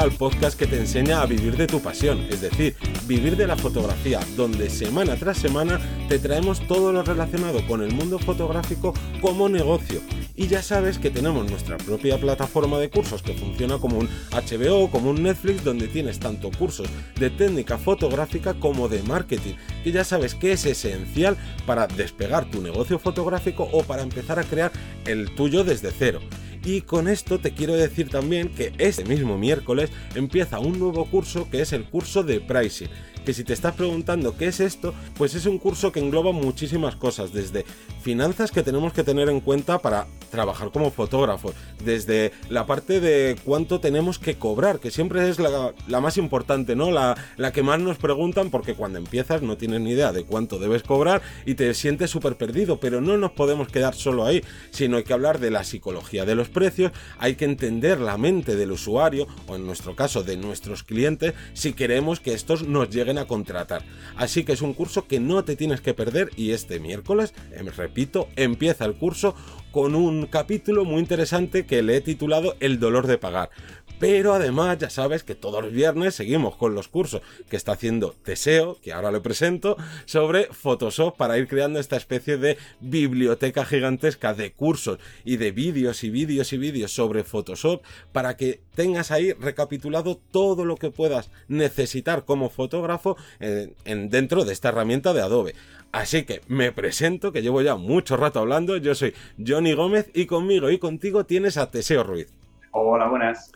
al podcast que te enseña a vivir de tu pasión, es decir, vivir de la fotografía, donde semana tras semana te traemos todo lo relacionado con el mundo fotográfico como negocio. Y ya sabes que tenemos nuestra propia plataforma de cursos que funciona como un HBO, como un Netflix, donde tienes tanto cursos de técnica fotográfica como de marketing, que ya sabes que es esencial para despegar tu negocio fotográfico o para empezar a crear el tuyo desde cero. Y con esto te quiero decir también que este mismo miércoles empieza un nuevo curso que es el curso de pricing. Que si te estás preguntando qué es esto, pues es un curso que engloba muchísimas cosas, desde finanzas que tenemos que tener en cuenta para trabajar como fotógrafos, desde la parte de cuánto tenemos que cobrar, que siempre es la, más importante, ¿no? La, la, que más nos preguntan porque cuando empiezas no tienes ni idea de cuánto debes cobrar y te sientes súper perdido, pero no nos podemos quedar solo ahí, sino hay que hablar de la psicología de los precios, hay que entender la mente del usuario, o en nuestro caso de nuestros clientes, si queremos que estos nos lleguen a contratar. Así que es un curso que no te tienes que perder y este miércoles, em, repito, empieza el curso con un capítulo muy interesante que le he titulado El dolor de pagar. Pero además ya sabes que todos los viernes seguimos con los cursos que está haciendo Teseo, que ahora le presento, sobre Photoshop para ir creando esta especie de biblioteca gigantesca de cursos y de vídeos y vídeos y vídeos sobre Photoshop para que tengas ahí recapitulado todo lo que puedas necesitar como fotógrafo eh, en, dentro de esta herramienta de Adobe. Así que me presento, que llevo ya mucho rato hablando. Yo soy Johnny Gómez y conmigo y contigo tienes a Teseo Ruiz. Hola, buenas.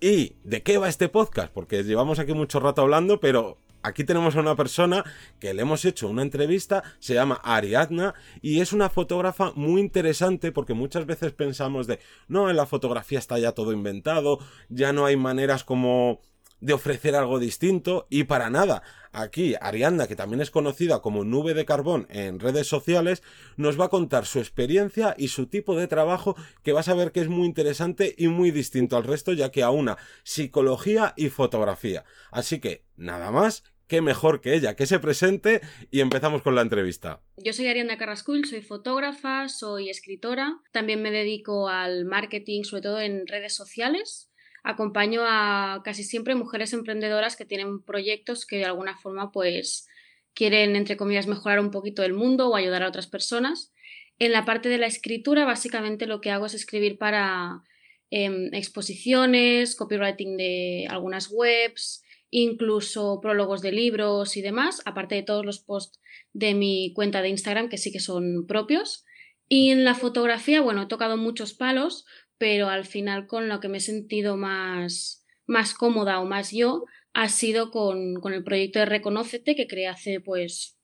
¿Y de qué va este podcast? Porque llevamos aquí mucho rato hablando, pero aquí tenemos a una persona que le hemos hecho una entrevista, se llama Ariadna y es una fotógrafa muy interesante porque muchas veces pensamos de, no, en la fotografía está ya todo inventado, ya no hay maneras como de ofrecer algo distinto y para nada. Aquí Arianda, que también es conocida como Nube de Carbón en redes sociales, nos va a contar su experiencia y su tipo de trabajo que vas a ver que es muy interesante y muy distinto al resto ya que aúna psicología y fotografía. Así que nada más, qué mejor que ella que se presente y empezamos con la entrevista. Yo soy Arianda Carrascull, soy fotógrafa, soy escritora, también me dedico al marketing, sobre todo en redes sociales acompaño a casi siempre mujeres emprendedoras que tienen proyectos que de alguna forma pues quieren, entre comillas, mejorar un poquito el mundo o ayudar a otras personas. En la parte de la escritura, básicamente lo que hago es escribir para em, exposiciones, copywriting de algunas webs, incluso prólogos de libros y demás, aparte de todos los posts de mi cuenta de Instagram que sí que son propios. Y en la fotografía, bueno, he tocado muchos palos, pero al final con lo que me he sentido más, más cómoda o más yo ha sido con, con el proyecto de Reconócete que creé hace pues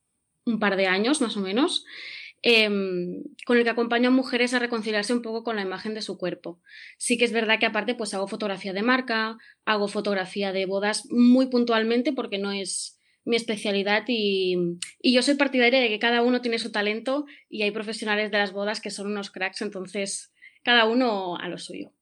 un par de años más o menos, em, con el que acompaño a mujeres a reconciliarse un poco con la imagen de su cuerpo. Sí que es verdad que aparte pues hago fotografía de marca, hago fotografía de bodas muy puntualmente porque no es mi especialidad y, y, yo soy partidaria de que cada uno tiene su talento y hay profesionales de las bodas que son unos cracks, entonces cada uno a lo suyo.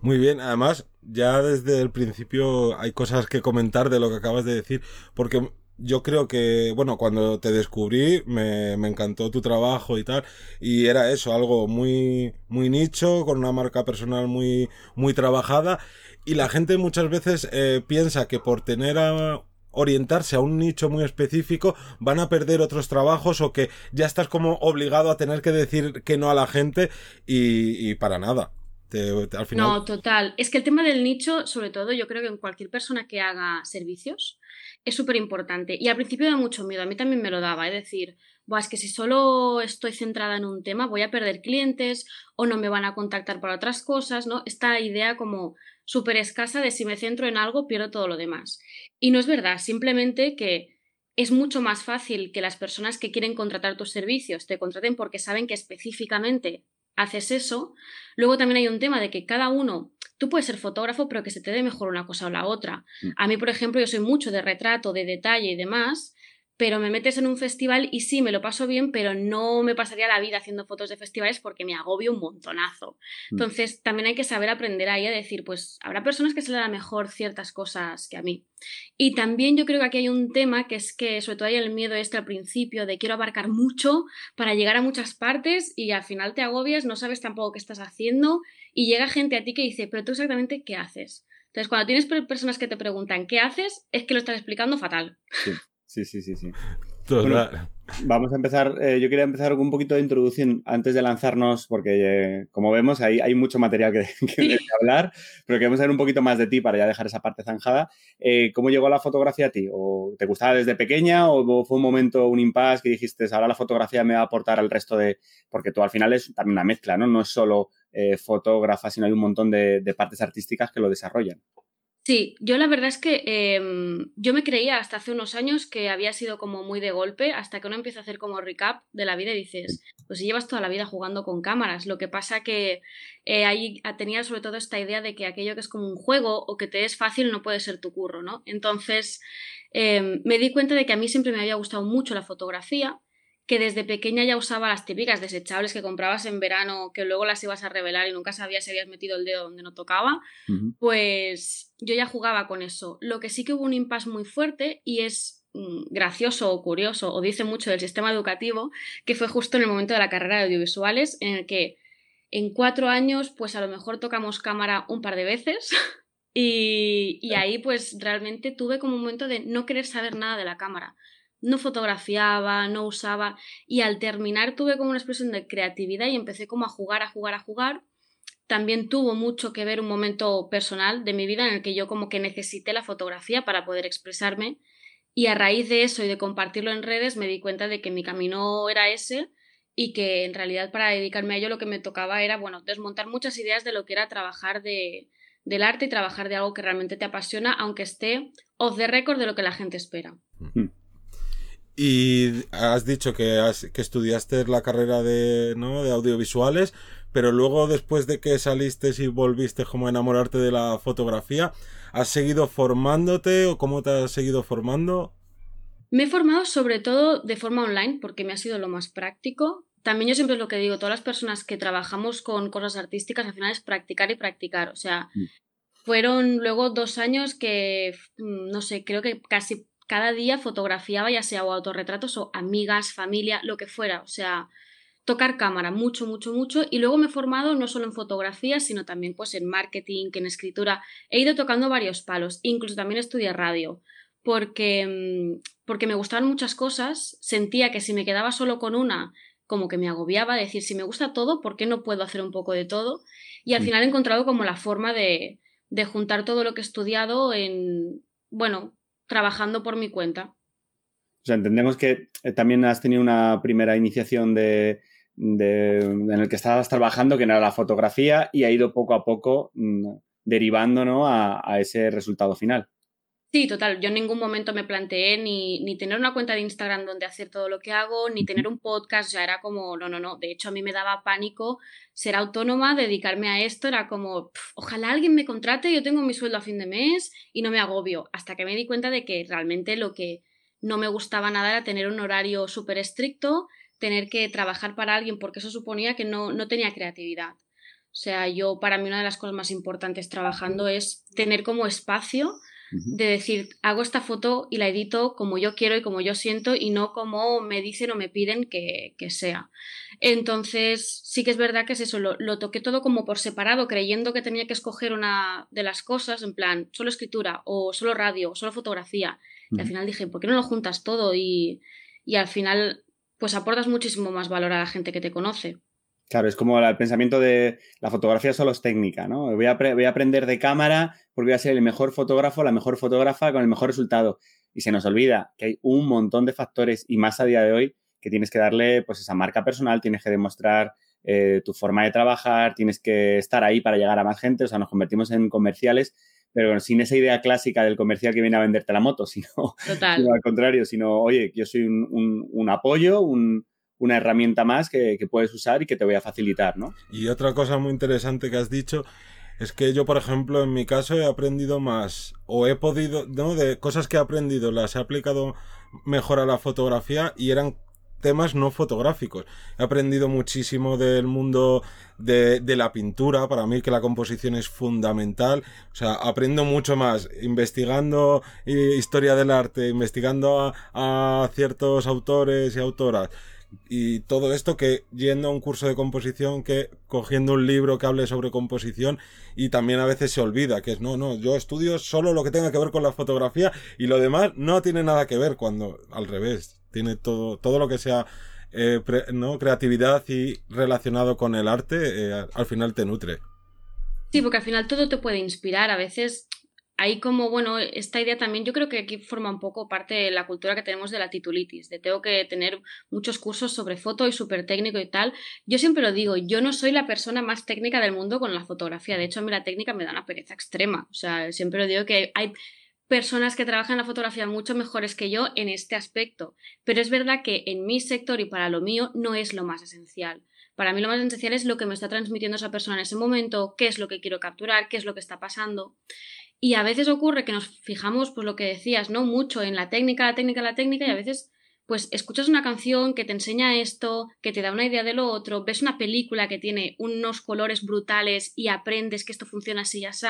Muy bien, además ya desde el principio hay cosas que comentar de lo que acabas de decir, porque yo creo que, bueno, cuando te descubrí me, encantó tu trabajo y tal, y era eso, algo muy, muy nicho, con una marca personal muy, muy trabajada, y la gente muchas veces eh, piensa que por tener a orientarse a un nicho muy específico, van a perder otros trabajos o que ya estás como obligado a tener que decir que no a la gente y, para nada. No, total. Es que el tema del nicho, sobre todo, yo creo que en cualquier persona que haga servicios, es súper importante. Y al principio da mucho miedo, a mí también me lo daba, es decir, es que si solo estoy centrada en un tema voy a perder clientes o no me van a contactar para otras cosas, ¿no? Esta idea como súper escasa de si me centro en algo pierdo todo lo demás. Y no es verdad, simplemente que es mucho más fácil que las personas que quieren contratar tus servicios te contraten porque saben que específicamente haces eso. Luego también hay un tema de que cada uno, tú puedes ser fotógrafo, pero que se te dé mejor una cosa o la otra. Mm. A mí, por ejemplo, yo soy mucho de retrato, de detalle y demás, pero me metes en un festival y sí, me lo paso bien, pero no me pasaría la vida haciendo fotos de festivales porque me agobio un montonazo. Mm. Entonces, también hay que saber aprender ahí a decir, pues habrá personas que se le da mejor ciertas cosas que a mí. Y también yo creo que aquí hay un tema que es que sobre todo hay el miedo este al principio de quiero abarcar mucho para llegar a muchas partes y al final te agobias, no sabes tampoco qué estás haciendo y llega gente a ti que dice, pero tú exactamente qué haces. Entonces, cuando tienes personas que te preguntan qué haces, es que lo estás explicando fatal. Sí, sí, sí, sí. vamos a empezar, eh, yo quería empezar con un poquito de introducción antes de lanzarnos, porque eh, como vemos hay, hay mucho material que, que, hablar, pero queremos saber un poquito más de ti para ya dejar esa parte zanjada. Eh, ¿Cómo llegó la fotografía a ti? ¿O te gustaba desde pequeña o fue un momento, un impasse que dijiste, ahora la fotografía me va a aportar al resto de... Porque tú al final es también una mezcla, ¿no? No es solo fotógrafa, sino hay un montón de, de partes artísticas que lo desarrollan. Sí, yo la verdad es que em, yo me creía hasta hace unos años que había sido como muy de golpe, hasta que uno empieza a hacer como recap de la vida y dices, pues si llevas toda la vida jugando con cámaras, lo que pasa que eh, ahí tenía sobre todo esta idea de que aquello que es como un juego o que te es fácil no puede ser tu curro, ¿no? Entonces em, me di cuenta de que a mí siempre me había gustado mucho la fotografía que desde pequeña ya usaba las típicas desechables que comprabas en verano, que luego las ibas a revelar y nunca sabías si habías metido el dedo donde no tocaba, pues yo ya jugaba con eso. Lo que sí que hubo un impasse muy fuerte y es mm, gracioso o curioso o dice mucho del sistema educativo, que fue justo en el momento de la carrera de audiovisuales en el que en cuatro años pues a lo mejor tocamos cámara un par de veces y, y ahí pues realmente tuve como un momento de no querer saber nada de la cámara no fotografiaba, no usaba y al terminar tuve como una expresión de creatividad y empecé como a jugar, a jugar, a jugar. También tuvo mucho que ver un momento personal de mi vida en el que yo como que necesité la fotografía para poder expresarme y a raíz de eso y de compartirlo en redes me di cuenta de que mi camino era ese y que en realidad para dedicarme a ello lo que me tocaba era, bueno, desmontar muchas ideas de lo que era trabajar de, del arte y trabajar de algo que realmente te apasiona, aunque esté off the record de lo que la gente espera. Hmm. Y has dicho que, que estudiaste la carrera de, ¿no? de audiovisuales, pero luego después de que saliste y volviste como a enamorarte de la fotografía, ¿has seguido formándote o cómo te has seguido formando? Me he formado sobre todo de forma online porque me ha sido lo más práctico. También yo siempre es lo que digo, todas las personas que trabajamos con cosas artísticas al final es practicar y practicar. O sea, mm. fueron luego dos años que, mm, no sé, creo que casi cada día fotografiaba ya sea o autorretratos o amigas, familia, lo que fuera, o sea, tocar cámara, mucho, mucho, mucho, y luego me he formado no solo en fotografía, sino también pues en marketing, en escritura, he ido tocando varios palos, incluso también estudié radio, porque, mm, porque me gustaban muchas cosas, sentía que si me quedaba solo con una, como que me agobiaba, decir, si me gusta todo, ¿por qué no puedo hacer un poco de todo? Y al final he encontrado como la forma de, de juntar todo lo que he estudiado en, bueno, trabajando por mi cuenta. O sea, entendemos que eh, también has tenido una primera iniciación de, en el que estabas trabajando, que era la fotografía, y ha ido poco a poco mm, derivando ¿no? a, ese resultado final. Sí, total. Yo en ningún momento me planteé ni, ni, tener una cuenta de Instagram donde hacer todo lo que hago, ni tener un podcast. Ya era como, no, no, no. De hecho, a mí me daba pánico ser autónoma, dedicarme a esto. Era como, ojalá alguien me contrate, yo tengo mi sueldo a fin de mes y no me agobio. Hasta que me di cuenta de que realmente lo que no me gustaba nada era tener un horario súper estricto, tener que trabajar para alguien, porque eso suponía que no, no tenía creatividad. O sea, yo, para mí, una de las cosas más importantes trabajando es tener como espacio de decir, hago esta foto y la edito como yo quiero y como yo siento y no como me dicen o me piden que, sea. Entonces, sí que es verdad que es eso, lo, toqué todo como por separado, creyendo que tenía que escoger una de las cosas, en plan, solo escritura o solo radio o solo fotografía. Y al final dije, ¿por qué no lo juntas todo? Y, y al final, pues aportas muchísimo más valor a la gente que te conoce. Claro, es como el pensamiento de la fotografía solo es técnica, ¿no? Voy a, voy a, aprender de cámara porque voy a ser el mejor fotógrafo, la mejor fotógrafa con el mejor resultado. Y se nos olvida que hay un montón de factores y más a día de hoy que tienes que darle pues esa marca personal, tienes que demostrar eh, tu forma de trabajar, tienes que estar ahí para llegar a más gente, o sea, nos convertimos en comerciales, pero sin esa idea clásica del comercial que viene a venderte la moto, sino, al contrario, sino, oye, yo soy un, un apoyo, un, una herramienta más que, puedes usar y que te voy a facilitar, ¿no? Y otra cosa muy interesante que has dicho es que yo, por ejemplo, en mi caso he aprendido más o he podido, ¿no? De cosas que he aprendido, las he aplicado mejor a la fotografía y eran temas no fotográficos. He aprendido muchísimo del mundo de, la pintura, para mí que la composición es fundamental. O sea, aprendo mucho más investigando historia del arte, investigando a ciertos autores y autoras y todo esto que yendo a un curso de composición, que cogiendo un libro que hable sobre composición y también a veces se olvida que es, no, no, yo estudio solo lo que tenga que ver con la fotografía y lo demás no tiene nada que ver cuando al revés, tiene todo, todo lo que sea eh, ¿no? creatividad y relacionado con el arte, eh, al final te nutre. Sí, porque al final todo te puede inspirar. A veces hay como, bueno, esta idea también yo creo que aquí forma un poco parte de la cultura que tenemos de la titulitis, de tengo que tener muchos cursos sobre foto y súper técnico y tal. Yo siempre lo digo, yo no soy la persona más técnica del mundo con la fotografía. De hecho, a mí la técnica me da una pereza extrema. O sea, siempre lo digo que hay personas que trabajan en la fotografía mucho mejores que yo en este aspecto. Pero es verdad que en mi sector y para lo mío no es lo más esencial. Para mí lo más esencial es lo que me está transmitiendo esa persona en ese momento, qué es lo que quiero capturar, qué es lo que está pasando. Y a veces ocurre que nos fijamos, pues lo que decías, ¿no? Mucho en la técnica, la técnica, la técnica, y a veces, pues escuchas una canción que te enseña esto, que te da una idea de lo otro, ves una película que tiene unos colores brutales y aprendes que esto funciona así y así.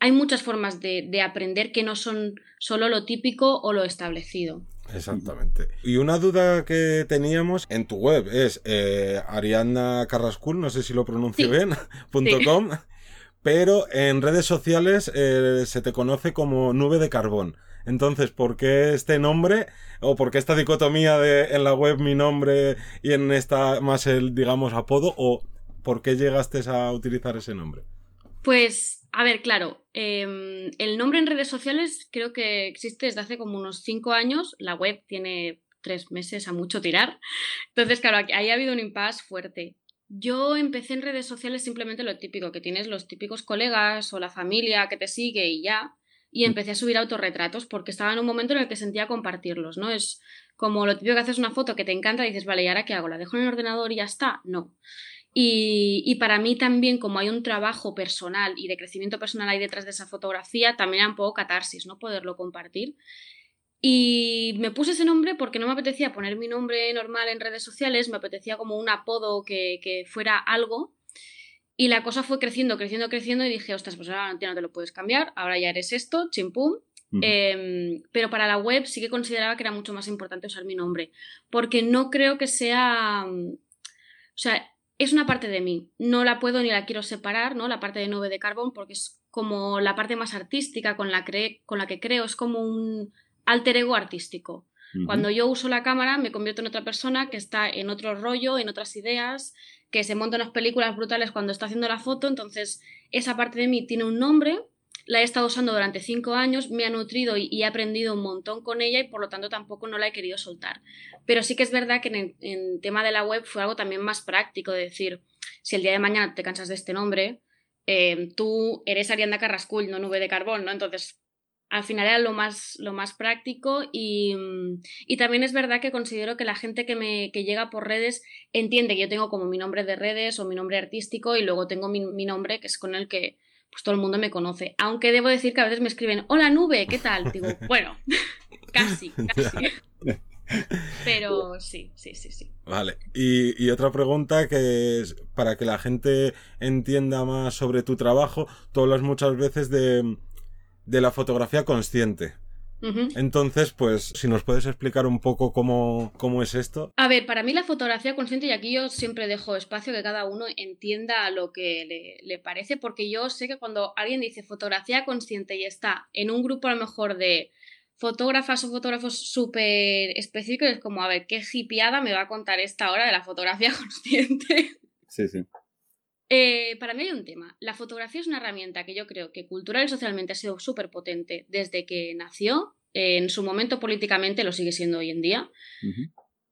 Hay muchas formas de, aprender que no son solo lo típico o lo establecido. Exactamente. Y una duda que teníamos en tu web es eh, Ariana Carrascul, no sé si lo pronuncio bien, .com pero en redes sociales eh, se te conoce como nube de carbón. Entonces, ¿por qué este nombre? ¿O por qué esta dicotomía de en la web mi nombre y en esta más el, digamos, apodo? ¿O por qué llegaste a utilizar ese nombre? Pues, a ver, claro, em, el nombre en redes sociales creo que existe desde hace como unos cinco años. La web tiene tres meses a mucho tirar. Entonces, claro, ahí ha habido un impasse fuerte. Yo empecé en redes sociales simplemente lo típico, que tienes los típicos colegas o la familia que te sigue y ya. Y mm. empecé a subir autorretratos porque estaba en un momento en el que sentía compartirlos, ¿no? Es como lo típico que haces una foto que te encanta y dices, vale, ¿y ahora qué hago? ¿La dejo en el ordenador y ya está? No. Y, y, para mí también, como hay un trabajo personal y de crecimiento personal ahí detrás de esa fotografía, también era un poco catarsis, ¿no? Poderlo compartir. Y me puse ese nombre porque no me apetecía poner mi nombre normal en redes sociales, me apetecía como un apodo que, que fuera algo. Y la cosa fue creciendo, creciendo, creciendo y dije, ostras, pues ahora no te lo puedes cambiar, ahora ya eres esto, chimpum. Em, pero para la web sí que consideraba que era mucho más importante usar mi nombre, porque no creo que sea... O sea, es una parte de mí, no la puedo ni la quiero separar, ¿no? La parte de nube de carbón, porque es como la parte más artística con la, con la que creo, es como un alter ego artístico. Cuando yo uso la cámara me convierto en otra persona que está en otro rollo, en otras ideas, que se monta unas películas brutales cuando está haciendo la foto, entonces esa parte de mí tiene un nombre, la he estado usando durante cinco años, me ha nutrido y, he aprendido un montón con ella y por lo tanto tampoco no la he querido soltar. Pero sí que es verdad que en el tema de la web fue algo también más práctico, de decir, si el día de mañana te cansas de este nombre, eh, tú eres Arianda Carrascull, no Nube de Carbón, ¿no? Entonces al final era lo más, lo más práctico y, y, también es verdad que considero que la gente que me que llega por redes entiende que yo tengo como mi nombre de redes o mi nombre artístico y luego tengo mi, mi, nombre que es con el que pues todo el mundo me conoce. Aunque debo decir que a veces me escriben, hola nube, ¿qué tal? Digo, bueno, casi, casi. Pero sí, sí, sí, sí. Vale. Y, y, otra pregunta que es para que la gente entienda más sobre tu trabajo, tú hablas muchas veces de de la fotografía consciente. Entonces, pues, si nos puedes explicar un poco cómo, cómo, es esto. A ver, para mí la fotografía consciente, y aquí yo siempre dejo espacio que cada uno entienda lo que le, parece, porque yo sé que cuando alguien dice fotografía consciente y está en un grupo a lo mejor de fotógrafas o fotógrafos súper específicos, es como, a ver, qué hipiada me va a contar esta hora de la fotografía consciente. Sí, sí. Eh, para mí hay un tema. La fotografía es una herramienta que yo creo que cultural y socialmente ha sido súper potente desde que nació. en su momento políticamente lo sigue siendo hoy en día.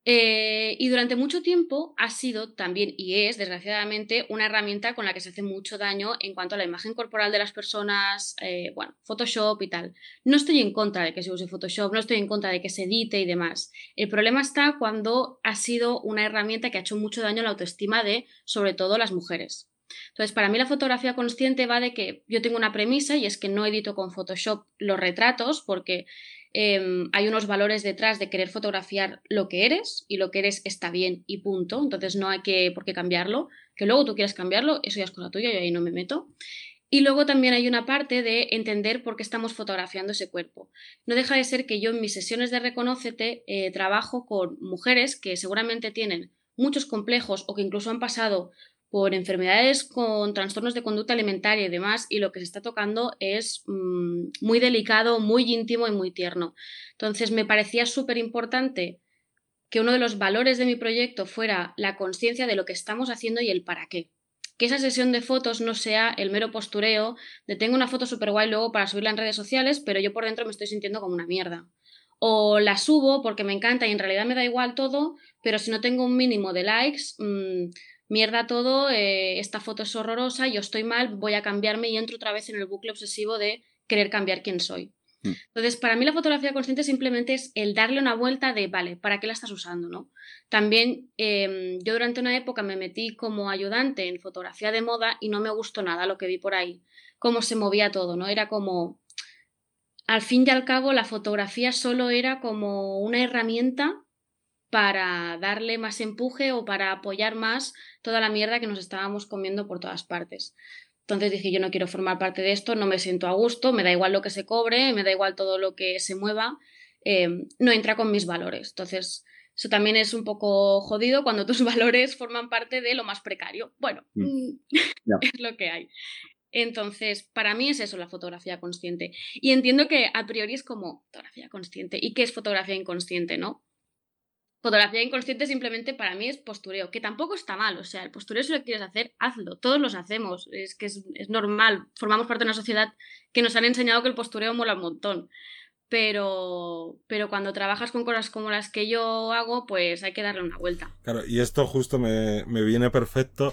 Eh, y durante mucho tiempo ha sido también, y es desgraciadamente, una herramienta con la que se hace mucho daño en cuanto a la imagen corporal de las personas, eh, bueno, Photoshop y tal. No estoy en contra de que se use Photoshop, no estoy en contra de que se edite y demás. El problema está cuando ha sido una herramienta que ha hecho mucho daño a la autoestima de, sobre todo, las mujeres. Entonces, para mí la fotografía consciente va de que yo tengo una premisa y es que no edito con Photoshop los retratos porque Em, hay unos valores detrás de querer fotografiar lo que eres y lo que eres está bien y punto. Entonces no hay que por qué cambiarlo. Que luego tú quieras cambiarlo, eso ya es cosa tuya, yo ahí no me meto. Y luego también hay una parte de entender por qué estamos fotografiando ese cuerpo. No deja de ser que yo en mis sesiones de Reconócete eh, trabajo con mujeres que seguramente tienen muchos complejos o que incluso han pasado por enfermedades con trastornos de conducta alimentaria y demás, y lo que se está tocando es mm, muy delicado, muy íntimo y muy tierno. Entonces me parecía súper importante que uno de los valores de mi proyecto fuera la conciencia de lo que estamos haciendo y el para qué. Que esa sesión de fotos no sea el mero postureo de tengo una foto súper guay luego para subirla en redes sociales, pero yo por dentro me estoy sintiendo como una mierda. O la subo porque me encanta y en realidad me da igual todo, pero si no tengo un mínimo de likes, mm, mierda todo, eh, esta foto es horrorosa, yo estoy mal, voy a cambiarme y entro otra vez en el bucle obsesivo de querer cambiar quién soy. Mm. Entonces, para mí la fotografía consciente simplemente es el darle una vuelta de, vale, ¿para qué la estás usando? ¿no? También em, yo durante una época me metí como ayudante en fotografía de moda y no me gustó nada lo que vi por ahí, cómo se movía todo, ¿no? Era como, al fin y al cabo, la fotografía solo era como una herramienta para darle más empuje o para apoyar más toda la mierda que nos estábamos comiendo por todas partes. Entonces dije, yo no quiero formar parte de esto, no me siento a gusto, me da igual lo que se cobre, me da igual todo lo que se mueva, eh, no entra con mis valores. Entonces, eso también es un poco jodido cuando tus valores forman parte de lo más precario. Bueno, mm. Mm, es lo que hay. Entonces, para mí es eso la fotografía consciente. Y entiendo que a priori es como fotografía consciente. ¿Y qué es fotografía inconsciente, no? Fotografía inconsciente simplemente para mí es postureo, que tampoco está mal, o sea, el postureo si lo quieres hacer, hazlo, todos los hacemos, es que es, normal, formamos parte de una sociedad que nos han enseñado que el postureo mola un montón, pero, pero cuando trabajas con cosas como las que yo hago, pues hay que darle una vuelta. Claro, y esto justo me, me viene perfecto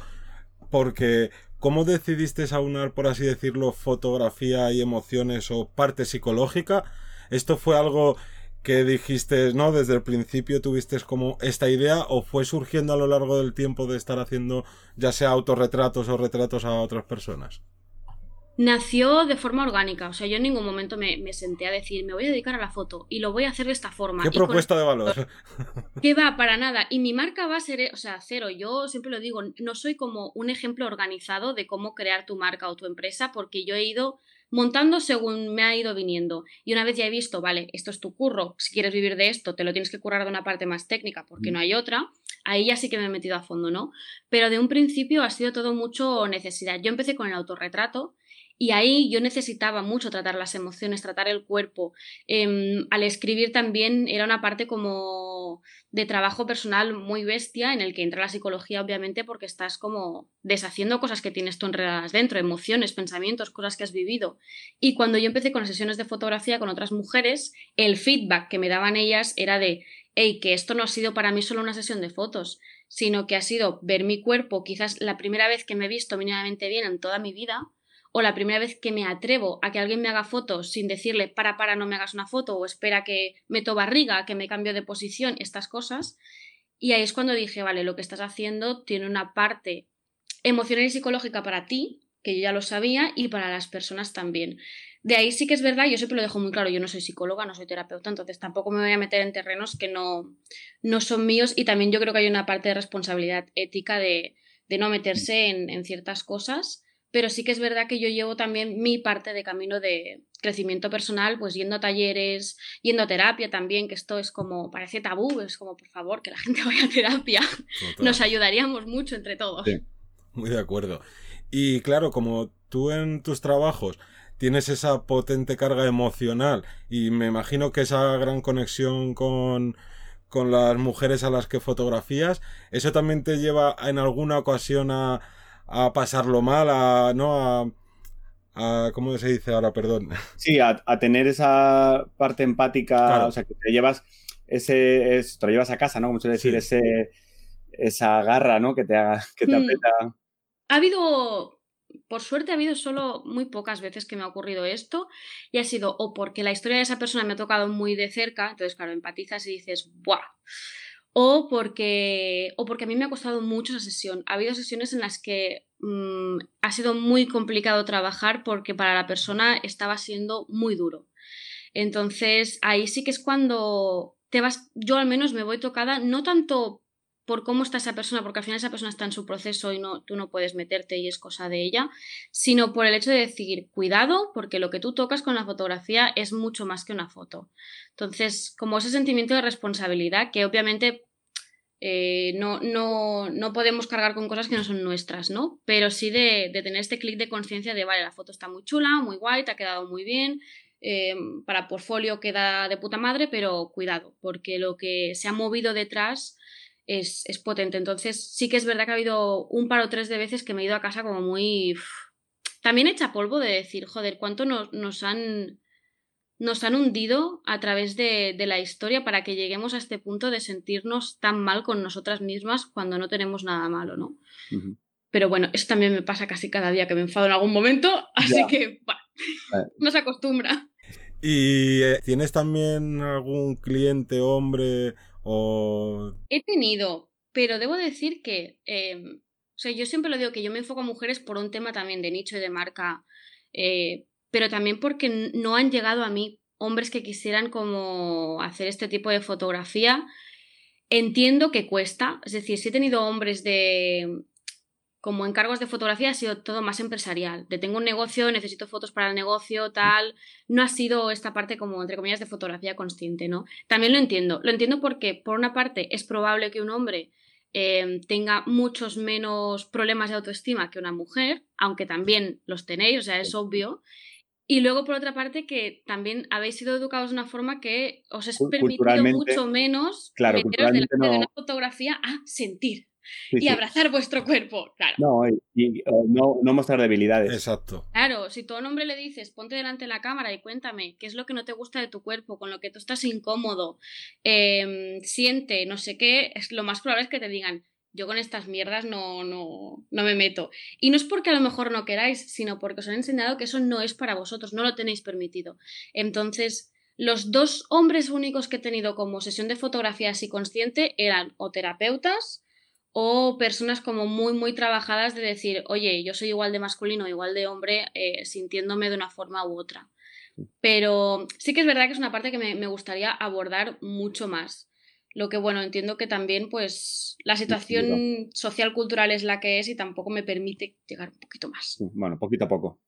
porque ¿cómo decidiste aunar, por así decirlo, fotografía y emociones o parte psicológica? ¿Esto fue algo que dijiste, no, desde el principio tuviste como esta idea o fue surgiendo a lo largo del tiempo de estar haciendo ya sea autorretratos o retratos a otras personas? Nació de forma orgánica, o sea, yo en ningún momento me, senté a decir, me voy a dedicar a la foto y lo voy a hacer de esta forma. ¿Qué propuesta de valor? Que va, para nada. Y mi marca va a ser, o sea, cero. Yo siempre lo digo, no soy como un ejemplo organizado de cómo crear tu marca o tu empresa, porque yo he ido montando según me ha ido viniendo. Y una vez ya he visto, vale, esto es tu curro, si quieres vivir de esto, te lo tienes que currar de una parte más técnica porque mm. no hay otra, ahí ya sí que me he metido a fondo, ¿no? Pero de un principio ha sido todo mucho necesidad. Yo empecé con el autorretrato y ahí yo necesitaba mucho tratar las emociones, tratar el cuerpo. Em, al escribir también era una parte como de trabajo personal muy bestia en el que entra la psicología, obviamente, porque estás como deshaciendo cosas que tienes tú enredadas dentro, emociones, pensamientos, cosas que has vivido. Y cuando yo empecé con sesiones de fotografía con otras mujeres, el feedback que me daban ellas era de, hey, que esto no ha sido para mí solo una sesión de fotos, sino que ha sido ver mi cuerpo, quizás la primera vez que me he visto mínimamente bien en toda mi vida, o la primera vez que me atrevo a que alguien me haga fotos sin decirle para, para, no me hagas una foto o espera que meto barriga, que me cambio de posición, estas cosas. Y ahí es cuando dije, vale, lo que estás haciendo tiene una parte emocional y psicológica para ti, que yo ya lo sabía, y para las personas también. De ahí sí que es verdad, yo siempre lo dejo muy claro, yo no soy psicóloga, no soy terapeuta, entonces tampoco me voy a meter en terrenos que no, no son míos y también yo creo que hay una parte de responsabilidad ética de, de no meterse en, en ciertas cosas pero sí que es verdad que yo llevo también mi parte de camino de crecimiento personal, pues yendo a talleres, yendo a terapia también, que esto es como, parece tabú, es como, por favor, que la gente vaya a terapia, nos ayudaríamos mucho entre todos. muy de acuerdo. Y claro, como tú en tus trabajos tienes esa potente carga emocional y me imagino que esa gran conexión con, con las mujeres a las que fotografías, eso también te lleva en alguna ocasión a a pasarlo mal, a, ¿no? A, ¿cómo se dice ahora? Perdón. Sí, a, tener esa parte empática, o sea, que te llevas ese, te lo llevas a casa, ¿no? Como suele decir, ese, esa garra, ¿no? Que te, haga, que te mm. Ha habido, por suerte ha habido solo muy pocas veces que me ha ocurrido esto y ha sido o porque la historia de esa persona me ha tocado muy de cerca, entonces claro, empatizas y dices, ¡buah! O porque, o porque a mí me ha costado mucho esa sesión. Ha habido sesiones en las que mm, ha sido muy complicado trabajar porque para la persona estaba siendo muy duro. Entonces ahí sí que es cuando te vas, yo al menos me voy tocada, no tanto por cómo está esa persona, porque al final esa persona está en su proceso y no, tú no puedes meterte y es cosa de ella, sino por el hecho de decir, cuidado, porque lo que tú tocas con la fotografía es mucho más que una foto. Entonces, como ese sentimiento de responsabilidad que obviamente eh, no, no, no, podemos cargar con cosas que no son nuestras, ¿no? Pero sí de, de tener este clic de conciencia de, vale, la foto está muy chula, muy guay, te ha quedado muy bien, eh, para portfolio queda de puta madre, pero cuidado, porque lo que se ha movido detrás es, potente. Entonces, sí que es verdad que ha habido un par o tres de veces que me he ido a casa como muy. También hecha polvo de decir, joder, cuánto nos, nos han. Nos han hundido a través de, la historia para que lleguemos a este punto de sentirnos tan mal con nosotras mismas cuando no tenemos nada malo, ¿no? Pero bueno, eso también me pasa casi cada día que me enfado en algún momento, así que bueno, no se acostumbra. ¿Y eh, tienes también algún cliente hombre He tenido, pero debo decir que, em, o sea, yo siempre lo digo que yo me enfoco a mujeres por un tema también de nicho y de marca, eh, pero también porque no han llegado a mí hombres que quisieran como hacer este tipo de fotografía. Entiendo que cuesta, es decir, si he tenido hombres de, como encargos de fotografía ha sido todo más empresarial. De tengo un negocio, necesito fotos para el negocio, tal. No ha sido esta parte como, entre comillas, de fotografía consciente, ¿no? También lo entiendo. Lo entiendo porque, por una parte, es probable que un hombre eh, tenga muchos menos problemas de autoestima que una mujer, aunque también los tenéis, o sea, es obvio. Y luego, por otra parte, que también habéis sido educados de una forma que os es permitido mucho menos claro, meteros de una fotografía a sentir y abrazar vuestro cuerpo, claro. No, y, no, no, mostrar debilidades. Exacto. Claro, si tú a un hombre le dices, ponte delante de la cámara y cuéntame qué es lo que no te gusta de tu cuerpo, con lo que tú estás incómodo, em, siente, no sé qué, es, lo más probable es que te digan, yo con estas mierdas no, no, no me meto. Y no es porque a lo mejor no queráis, sino porque os han enseñado que eso no es para vosotros, no lo tenéis permitido. Entonces, los dos hombres únicos que he tenido como sesión de fotografía así consciente eran o terapeutas, o personas como muy, muy trabajadas de decir, oye, yo soy igual de masculino, igual de hombre, eh, sintiéndome de una forma u otra. Pero sí que es verdad que es una parte que me, gustaría abordar mucho más. Lo que, bueno, entiendo que también, pues, la situación social cultural es la que es y tampoco me permite llegar un poquito más. Bueno, poquito a poco.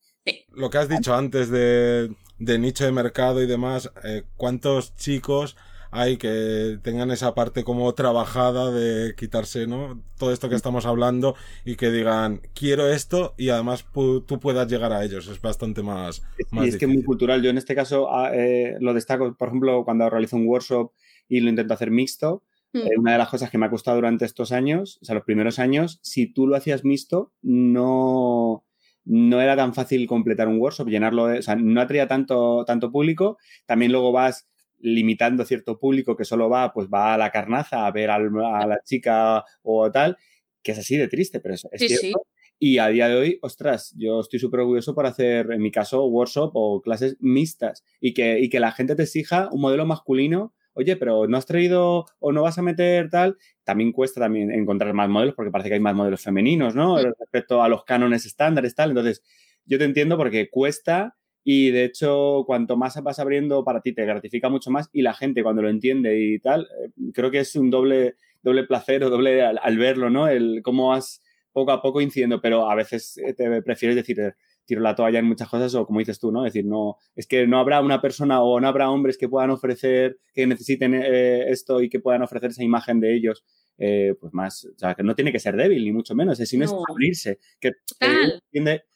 Lo que has dicho antes de, nicho de mercado y demás, eh, ¿cuántos chicos hay que tengan esa parte como trabajada de quitarse, ¿no? Todo esto que estamos hablando y que digan, quiero esto y además tú puedas llegar a ellos. Es bastante más. y es que es muy cultural. Yo en este caso ah, eh, lo destaco, por ejemplo, cuando realizo un workshop y lo intento hacer mixto. Mm. Eh, una de las cosas que me ha costado durante estos años, o sea, los primeros años, si tú lo hacías mixto, no, no era tan fácil completar un workshop, llenarlo, o sea, no atraía tanto, tanto público. También luego vas limitando cierto público que solo va, pues va a la carnaza a ver a la chica o tal, que es así de triste, pero es, cierto. Y a día de hoy, ostras, yo estoy súper orgulloso por hacer, en mi caso, workshop o clases mixtas y que, y que la gente te exija un modelo masculino. Oye, pero no has traído o no vas a meter tal. También cuesta también encontrar más modelos porque parece que hay más modelos femeninos, ¿no? Respecto a los cánones estándares, tal. Entonces, yo te entiendo porque cuesta y de hecho, cuanto más vas abriendo para ti, te gratifica mucho más y la gente cuando lo entiende y tal, eh, creo que es un doble, doble placer o doble al, verlo, ¿no? El cómo vas poco a poco incidiendo, pero a veces eh, te prefieres decir, eh, tiro la toalla en muchas cosas o como dices tú, ¿no? Es decir, no, es que no habrá una persona o no habrá hombres que puedan ofrecer, que necesiten esto y que puedan ofrecer esa imagen de ellos. pues más, o sea, que no tiene que ser débil, ni mucho menos, es sino es abrirse, que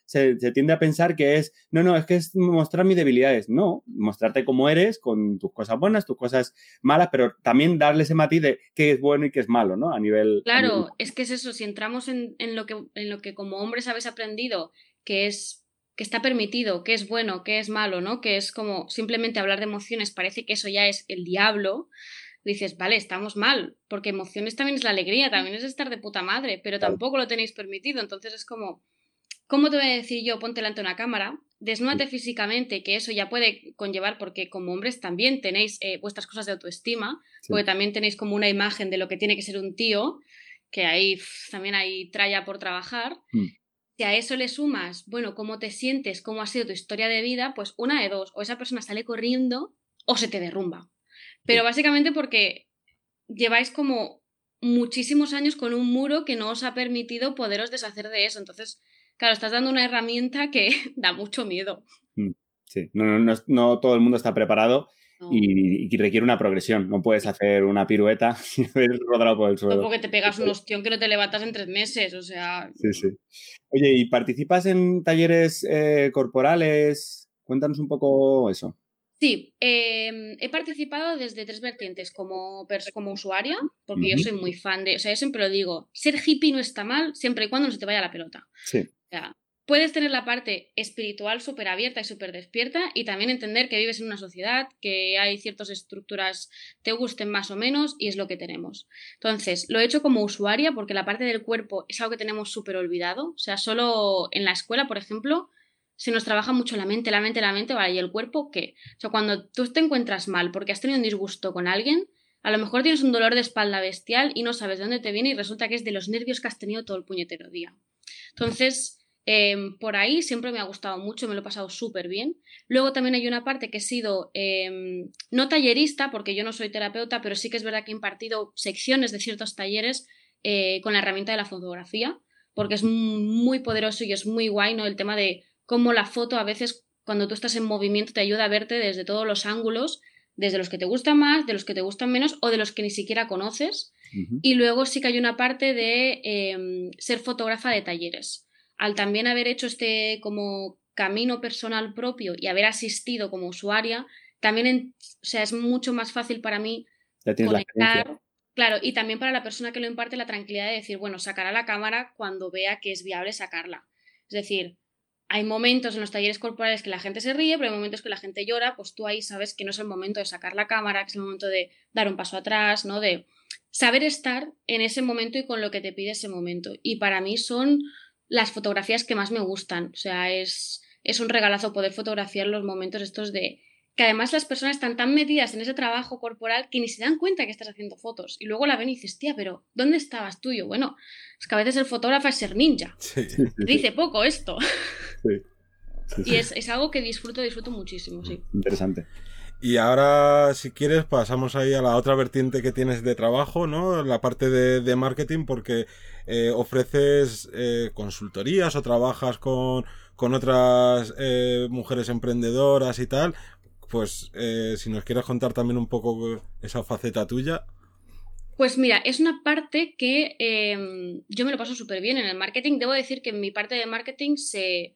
se, tiende a pensar que es, no, no, es que es mostrar mis debilidades. No, mostrarte como eres, con tus cosas buenas, tus cosas malas, pero también darle ese matiz de qué es bueno y qué es malo, ¿no? A nivel... Claro, es que es eso, si entramos en, lo que, en lo que como hombres habéis aprendido, que es que está permitido, que es bueno, que es malo, ¿no? Que es como simplemente hablar de emociones, parece que eso ya es el diablo. Dices, vale, estamos mal, porque emociones también es la alegría, también es estar de puta madre, pero tampoco lo tenéis permitido, entonces es como, ¿Cómo te voy a decir yo, ponte delante de una cámara, desnúdate físicamente, que eso ya puede conllevar, porque como hombres también tenéis eh, vuestras cosas de autoestima, porque también tenéis como una imagen de lo que tiene que ser un tío, que ahí también hay tralla por trabajar. Mm. Si a eso le sumas, bueno, cómo te sientes, cómo ha sido tu historia de vida, pues una de dos, o esa persona sale corriendo o se te derrumba. Pero básicamente porque lleváis como muchísimos años con un muro que no os ha permitido poderos deshacer de eso. Entonces, claro, estás dando una herramienta que da mucho miedo. Mm, sí, no, no, no todo el mundo está preparado y, requiere una progresión. No puedes hacer una pirueta y haber rodado por el suelo. porque te pegas un ostión que no te levantas en tres meses, o sea... Sí, sí. Oye, ¿y participas en talleres eh, corporales? Cuéntanos un poco eso. Sí, em, he participado desde tres vertientes, como, como usuaria, porque yo soy muy fan de, o sea, yo siempre lo digo, ser hippie no está mal siempre y cuando no se te vaya la pelota. Sí. O sea, puedes tener la parte espiritual súper abierta y súper despierta y también entender que vives en una sociedad, que hay ciertas estructuras te gusten más o menos y es lo que tenemos. Entonces, lo he hecho como usuaria porque la parte del cuerpo es algo que tenemos súper olvidado. O sea, solo en la escuela, por ejemplo, se nos trabaja mucho la mente, la mente, la mente, vale, ¿y el cuerpo qué? O sea, cuando tú te encuentras mal porque has tenido un disgusto con alguien, a lo mejor tienes un dolor de espalda bestial y no sabes de dónde te viene y resulta que es de los nervios que has tenido todo el puñetero día. Entonces, Em, por ahí siempre me ha gustado mucho, me lo he pasado súper bien. Luego también hay una parte que he sido em, no tallerista, porque yo no soy terapeuta, pero sí que es verdad que he impartido secciones de ciertos talleres eh, con la herramienta de la fotografía, porque es muy poderoso y es muy guay, ¿no? El tema de cómo la foto a veces cuando tú estás en movimiento te ayuda a verte desde todos los ángulos, desde los que te gustan más, de los que te gustan menos o de los que ni siquiera conoces. Y luego sí que hay una parte de em, ser fotógrafa de talleres al también haber hecho este como camino personal propio y haber asistido como usuaria, también o sea, es mucho más fácil para mí conectar. Claro, y también para la persona que lo imparte la tranquilidad de decir, bueno, sacará la cámara cuando vea que es viable sacarla. Es decir, hay momentos en los talleres corporales que la gente se ríe, pero hay momentos que la gente llora, pues tú ahí sabes que no es el momento de sacar la cámara, que es el momento de dar un paso atrás, ¿no? De saber estar en ese momento y con lo que te pide ese momento. Y para mí son las fotografías que más me gustan. O sea, es, es un regalazo poder fotografiar los momentos estos de que además las personas están tan metidas en ese trabajo corporal que ni se dan cuenta que estás haciendo fotos. Y luego la ven y dices, tía, pero ¿dónde estabas tú? yo, bueno, es que a veces el fotógrafo es ser ninja. Dice poco esto. y es, es, algo que disfruto, disfruto muchísimo, sí. Interesante. Y ahora, si quieres, pasamos ahí a la otra vertiente que tienes de trabajo, ¿no? La parte de, marketing, porque eh, ofreces eh, consultorías o trabajas con, con otras eh, mujeres emprendedoras y tal. Pues si nos quieres contar también un poco esa faceta tuya. Pues mira, es una parte que em, yo me lo paso súper bien en el marketing. Debo decir que en mi parte de marketing se,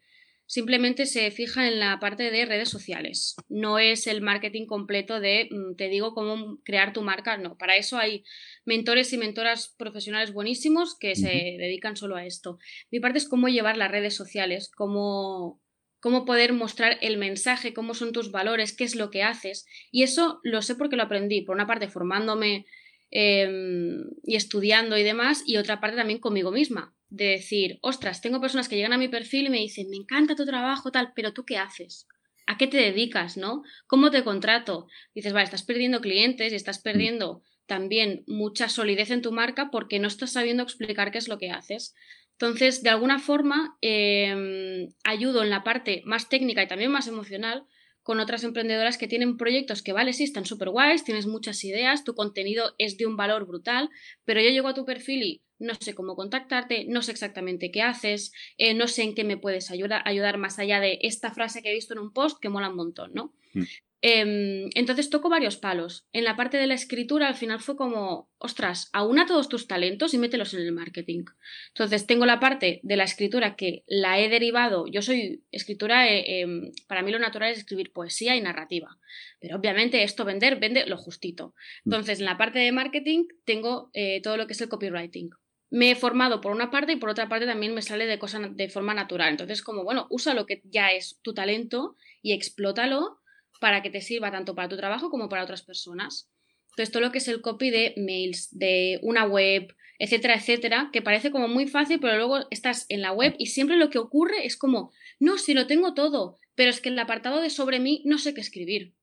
simplemente se fija en la parte de redes sociales. No es el marketing completo de mm, te digo cómo crear tu marca, no. Para eso hay mentores y mentoras profesionales buenísimos que se dedican solo a esto. Mi parte es cómo llevar las redes sociales, cómo, cómo poder mostrar el mensaje, cómo son tus valores, qué es lo que haces. Y eso lo sé porque lo aprendí, por una parte formándome em, y estudiando y demás, y otra parte también conmigo misma de decir, ostras, tengo personas que llegan a mi perfil y me dicen, me encanta tu trabajo, tal, pero tú qué haces? ¿A qué te dedicas, no? ¿Cómo te contrato? dices, vale, estás perdiendo clientes y estás mm. perdiendo también mucha solidez en tu marca porque no estás sabiendo explicar qué es lo que haces. Entonces, de alguna forma, em, ayudo en la parte más técnica y también más emocional con otras emprendedoras que tienen proyectos que, vale, sí, están súper guays, tienes muchas ideas, tu contenido es de un valor brutal, pero yo llego a tu perfil y no sé cómo contactarte, no sé exactamente qué haces, eh, no sé en qué me puedes ayudar, ayudar más allá de esta frase que he visto en un post que mola un montón, ¿no? Mm. Em, entonces toco varios palos. En la parte de la escritura al final fue como, ostras, aúna todos tus talentos y mételos en el marketing. Entonces tengo la parte de la escritura que la he derivado, yo soy escritura, eh, em, para mí lo natural es escribir poesía y narrativa, pero obviamente esto vender, vende lo justito. Mm. Entonces en la parte de marketing tengo eh, todo lo que es el copywriting me he formado por una parte y por otra parte también me sale de cosas de forma natural. Entonces, como bueno, usa lo que ya es tu talento y explótalo para que te sirva tanto para tu trabajo como para otras personas. Entonces, todo lo que es el copy de mails, de una web, etcétera, etcétera, que parece como muy fácil, pero luego estás en la web y siempre lo que ocurre es como, no, si lo tengo todo, pero es que el apartado de sobre mí no sé qué escribir.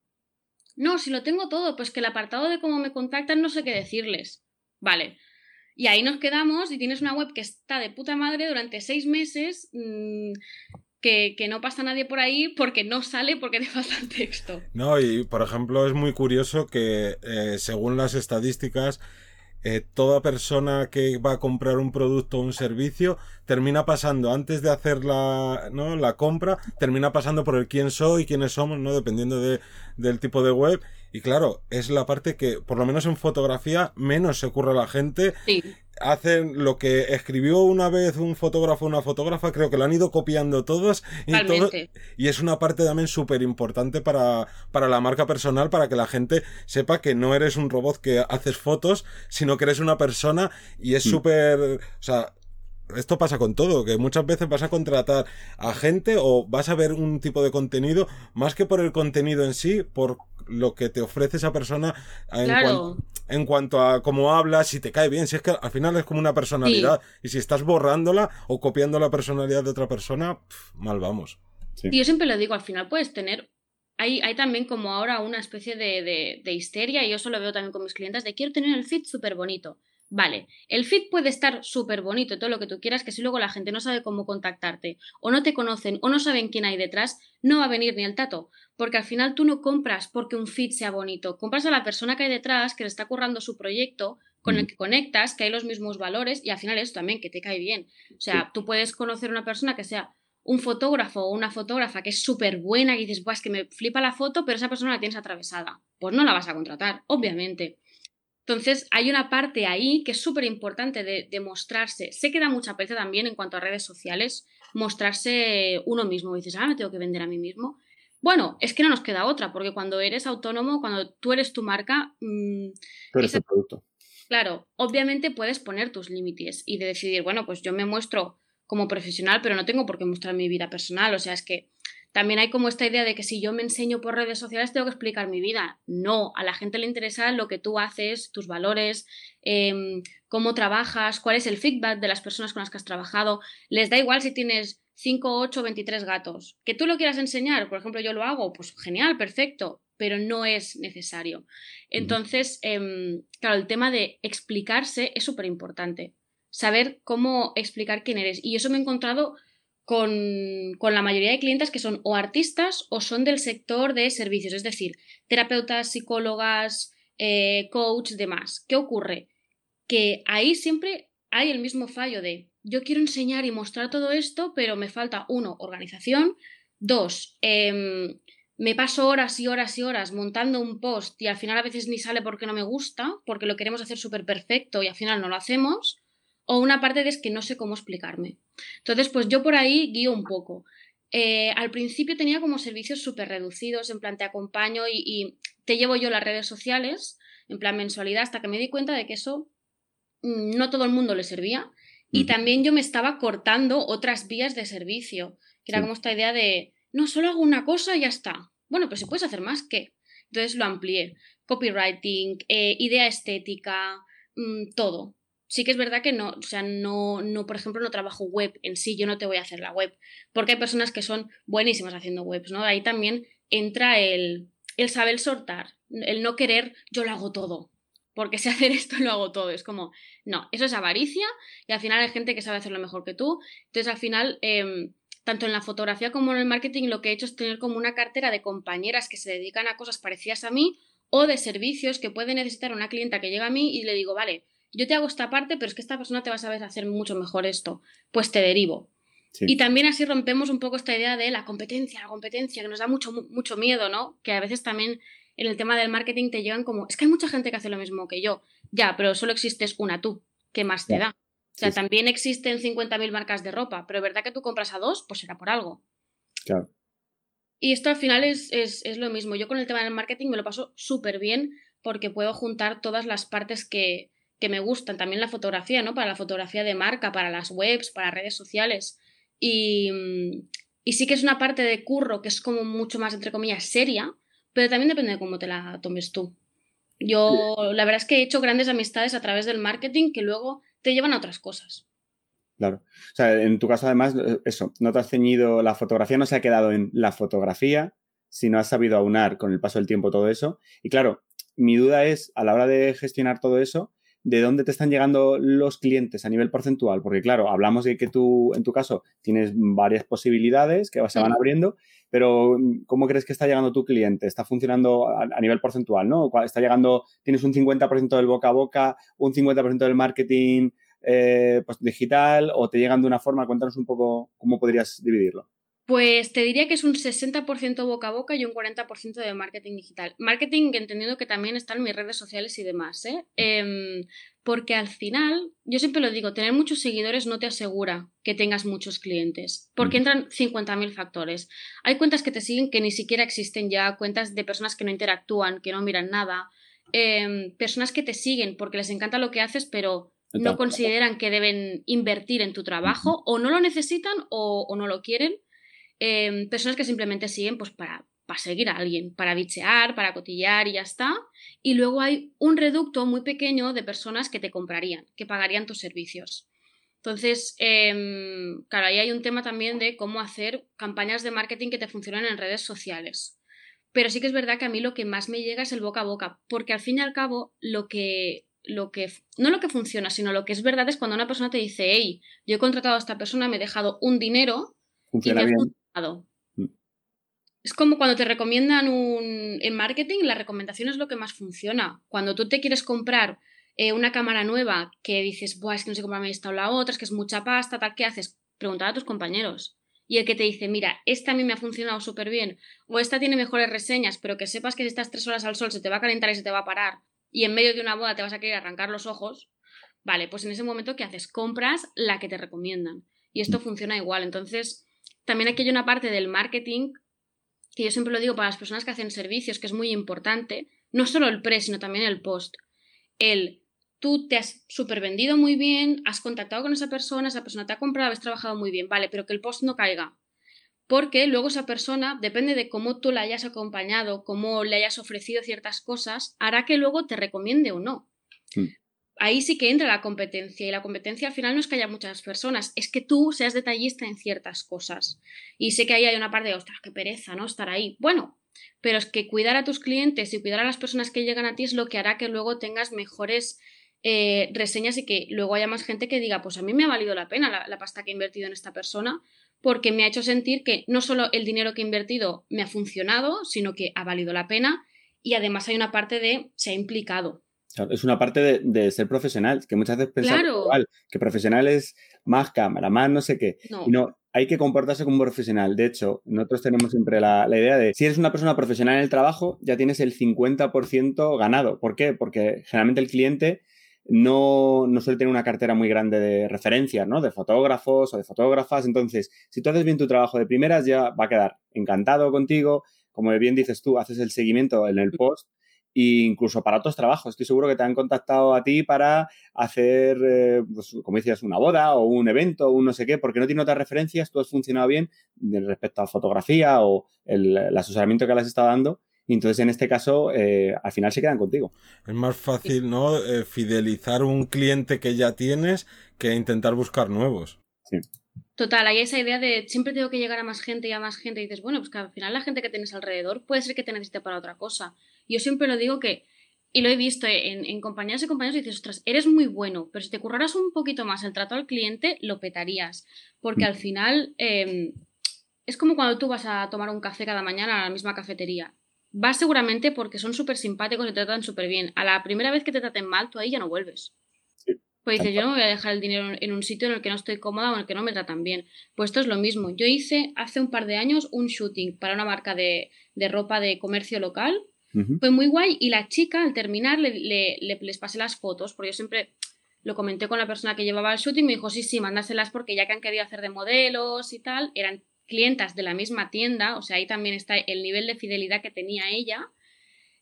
No, si lo tengo todo, pues que el apartado de cómo me contactan no sé qué decirles. Vale, y ahí nos quedamos y tienes una web que está de puta madre durante seis meses. Mm, que, no pasa nadie por ahí porque no sale porque te falta el texto. No, y por ejemplo es muy curioso que eh, según las estadísticas eh, toda persona que va a comprar un producto o un servicio termina pasando, antes de hacer la, ¿no? la compra, termina pasando por el quién soy, quiénes somos, ¿no? Dependiendo de, del tipo de web. Y claro, es la parte que, por lo menos en fotografía, menos se ocurre a la gente. Sí. Hacen lo que escribió una vez un fotógrafo o una fotógrafa, creo que lo han ido copiando todos. Y, todo, y es una parte también súper importante para, para la marca personal, para que la gente sepa que no eres un robot que haces fotos, sino que eres una persona y es Mm. súper... O sea, esto pasa con todo, que muchas veces vas a contratar a gente o vas a ver un tipo de contenido más que por el contenido en sí, por lo que te ofrece esa persona en, Claro. cuan- en cuanto a cómo hablas, si te cae bien, si es que al final es como una personalidad y si estás borrándola o copiando la personalidad de otra persona, mal vamos. Sí. Y yo siempre lo digo, al final puedes tener. Hay, hay también como ahora una especie de, de, de histeria, y yo eso lo veo también con mis clientes, de quiero tener el feed súper bonito. Vale, el feed puede estar súper bonito, todo lo que tú quieras, que si luego la gente no sabe cómo contactarte, o no te conocen, o no saben quién hay detrás, no va a venir ni el tato. Porque al final tú no compras porque un feed sea bonito, compras a la persona que hay detrás, que le está currando su proyecto, con el Mm. que conectas, que hay los mismos valores, y al final eso también, que te cae bien. O sea, Sí. tú puedes conocer una persona que sea un fotógrafo o una fotógrafa que es súper buena y dices, Buah, es que me flipa la foto, pero esa persona la tienes atravesada. Pues no la vas a contratar, obviamente. Entonces, hay una parte ahí que es súper importante de, de mostrarse. Sé que da mucha pereza también en cuanto a redes sociales, mostrarse uno mismo. dices, ah, me tengo que vender a mí mismo. Bueno, es que no nos queda otra, porque cuando eres autónomo, cuando tú eres tu marca, mmm, Tú eres el producto. Claro, obviamente puedes poner tus límites y de decidir, bueno, pues yo me muestro como profesional, pero no tengo por qué mostrar mi vida personal. O sea, es que también hay como esta idea de que si yo me enseño por redes sociales tengo que explicar mi vida. No, a la gente le interesa lo que tú haces, tus valores, em, cómo trabajas, cuál es el feedback de las personas con las que has trabajado. Les da igual si tienes 5, 8, 23 gatos. Que tú lo quieras enseñar, por ejemplo, yo lo hago, pues genial, perfecto, pero no es necesario. Entonces, em, claro, el tema de explicarse es súper importante. Saber cómo explicar quién eres. Y eso me he encontrado con, con la mayoría de clientes que son o artistas o son del sector de servicios, es decir, terapeutas, psicólogas, eh, coach, demás. ¿Qué ocurre? Que ahí siempre hay el mismo fallo de yo quiero enseñar y mostrar todo esto, pero me falta, uno, organización, dos, em, me paso horas y horas y horas montando un post y al final a veces ni sale porque no me gusta, porque lo queremos hacer súper perfecto y al final no lo hacemos, o una parte de es que no sé cómo explicarme. Entonces, pues yo por ahí guío un poco. Eh, al principio tenía como servicios súper reducidos, en plan te acompaño y, y, te llevo yo las redes sociales, en plan mensualidad, hasta que me di cuenta de que eso mmm, no todo el mundo le servía. Y también yo me estaba cortando otras vías de servicio, que era como esta idea de, no, solo hago una cosa y ya está. Bueno, pero si puedes hacer más, ¿qué? Entonces lo amplié. Copywriting, eh, idea estética, mmm, todo. Sí que es verdad que no, o sea, no, no, por ejemplo, no trabajo web en sí, yo no te voy a hacer la web, porque hay personas que son buenísimas haciendo webs, ¿no? Ahí también entra el, el saber soltar, el no querer, yo lo hago todo, porque sé hacer esto, lo hago todo. Es como, no, eso es avaricia y al final hay gente que sabe hacerlo mejor que tú. Entonces, al final, eh, tanto en la fotografía como en el marketing, lo que he hecho es tener como una cartera de compañeras que se dedican a cosas parecidas a mí o de servicios que puede necesitar una clienta que llega a mí y le digo, vale, yo te hago esta parte, pero es que esta persona te va a saber hacer mucho mejor esto. Pues te derivo. Sí. Y también así rompemos un poco esta idea de la competencia, la competencia, que nos da mucho, mucho miedo, ¿no? Que a veces también en el tema del marketing te llegan como, es que hay mucha gente que hace lo mismo que yo. Ya, pero solo existes una tú. ¿Qué más te da? O sea, sí, también existen 50.000 marcas de ropa, pero ¿verdad que tú compras a dos? Pues será por algo. Claro. Y esto al final es, es, es lo mismo. Yo con el tema del marketing me lo paso súper bien porque puedo juntar todas las partes que, que me gustan. También la fotografía, ¿no? Para la fotografía de marca, para las webs, para redes sociales. Y, y sí que es una parte de curro que es como mucho más, entre comillas, seria, pero también depende de cómo te la tomes tú. Yo, la verdad es que he hecho grandes amistades a través del marketing que luego te llevan a otras cosas. Claro. O sea, en tu caso, además, eso, no te has ceñido, la fotografía no se ha quedado en la fotografía, sino has sabido aunar con el paso del tiempo todo eso. Y claro, mi duda es, a la hora de gestionar todo eso, de dónde te están llegando los clientes a nivel porcentual, porque claro, hablamos de que tú, en tu caso, tienes varias posibilidades que se van abriendo, pero ¿cómo crees que está llegando tu cliente? ¿Está funcionando a, nivel porcentual, no? ¿Está llegando, tienes un 50% del boca a boca, un 50% del marketing eh, pues, digital o te llegan de una forma? Cuéntanos un poco cómo podrías dividirlo. Pues te diría que es un 60% boca a boca y un 40% de marketing digital. Marketing entendiendo que también están mis redes sociales y demás, ¿eh? Em, porque al final, yo siempre lo digo, tener muchos seguidores no te asegura que tengas muchos clientes, porque mm. entran 50.000 factores. Hay cuentas que te siguen que ni siquiera existen ya, cuentas de personas que no interactúan, que no miran nada, em, personas que te siguen porque les encanta lo que haces, pero no consideran que deben invertir en tu trabajo, o no lo necesitan o no lo quieren Em, personas que simplemente siguen pues para, para seguir a alguien, para bichear, para cotillar y ya está. Y luego hay un reducto muy pequeño de personas que te comprarían, que pagarían tus servicios. Entonces, em, claro, ahí hay un tema también de cómo hacer campañas de marketing que te funcionen en redes sociales. Pero sí que es verdad que a mí lo que más me llega es el boca a boca, porque al fin y al cabo lo que, lo que, no lo que funciona, sino lo que es verdad es cuando una persona te dice, hey, yo he contratado a esta persona, me he dejado un dinero Funciona bien. Mm. Es como cuando te recomiendan un... En marketing, la recomendación es lo que más funciona. Cuando tú te quieres comprar eh, una cámara nueva que dices, Buah, es que no sé comprarme esta o la otra, es que es mucha pasta, tal, ¿qué haces? Preguntar a tus compañeros. Y el que te dice, mira, esta a mí me ha funcionado súper bien, o esta tiene mejores reseñas, pero que sepas que si estás tres horas al sol se te va a calentar y se te va a parar, y en medio de una boda te vas a querer arrancar los ojos, vale, pues en ese momento, ¿qué haces? Compras la que te recomiendan. Y esto funciona igual. Entonces, también aquí hay una parte del marketing que yo siempre lo digo para las personas que hacen servicios, que es muy importante, no solo el pre, sino también el post. El tú te has super vendido muy bien, has contactado con esa persona, esa persona te ha comprado, has trabajado muy bien, vale, pero que el post no caiga. Porque luego esa persona, depende de cómo tú la hayas acompañado, cómo le hayas ofrecido ciertas cosas, hará que luego te recomiende o no. Mm ahí sí que entra la competencia y la competencia al final no es que haya muchas personas, es que tú seas detallista en ciertas cosas. Y sé que ahí hay una parte de, ostras, qué pereza, ¿no? Estar ahí. Bueno, pero es que cuidar a tus clientes y cuidar a las personas que llegan a ti es lo que hará que luego tengas mejores eh, reseñas y que luego haya más gente que diga, pues a mí me ha valido la pena la, la pasta que he invertido en esta persona porque me ha hecho sentir que no solo el dinero que he invertido me ha funcionado, sino que ha valido la pena y además hay una parte de se ha implicado es una parte de, ser profesional, que muchas veces pensamos igual, que profesional es más cámara, más no sé qué. No. Y no, hay que comportarse como profesional. De hecho, nosotros tenemos siempre la, idea de, si eres una persona profesional en el trabajo, ya tienes el 50% ganado. ¿Por qué? Porque generalmente el cliente no, no, suele tener una cartera muy grande de referencias, ¿no? De fotógrafos o de fotógrafas. Entonces, si tú haces bien tu trabajo de primeras, ya va a quedar encantado contigo. Como bien dices tú, haces el seguimiento en el post e incluso para otros trabajos. Estoy seguro que te han contactado a ti para hacer, eh, pues, como decías, una boda o un evento o un no sé qué, porque no tiene otras referencias, tú has funcionado bien respecto a fotografía o el, asesoramiento que le has estado dando. Y entonces, en este caso, eh, al final se quedan contigo. Es más fácil, ¿no? Eh, fidelizar un cliente que ya tienes que intentar buscar nuevos. Sí. Total, hay esa idea de siempre tengo que llegar a más gente y a más gente. Y dices, bueno, pues que al final la gente que tienes alrededor puede ser que te necesite para otra cosa. Yo siempre lo digo que, y lo he visto en, en compañías y compañeros, y dices, ostras, eres muy bueno, pero si te curraras un poquito más el trato al cliente, lo petarías. Porque al final em, es como cuando tú vas a tomar un café cada mañana a la misma cafetería. Vas seguramente porque son súper simpáticos y te tratan súper bien. A la primera vez que te traten mal, tú ahí ya no vuelves. Pues dices, yo no me voy a dejar el dinero en un sitio en el que no estoy cómoda o en el que no me tratan bien. Pues esto es lo mismo. Yo hice hace un par de años un shooting para una marca de, de ropa de comercio local fue muy guay y la chica al terminar le, les pasé las fotos, porque yo siempre lo comenté con la persona que llevaba el shooting, me dijo, sí, sí, mándaselas porque ya que han querido hacer de modelos y tal, eran clientas de la misma tienda, o sea, ahí también está el nivel de fidelidad que tenía ella.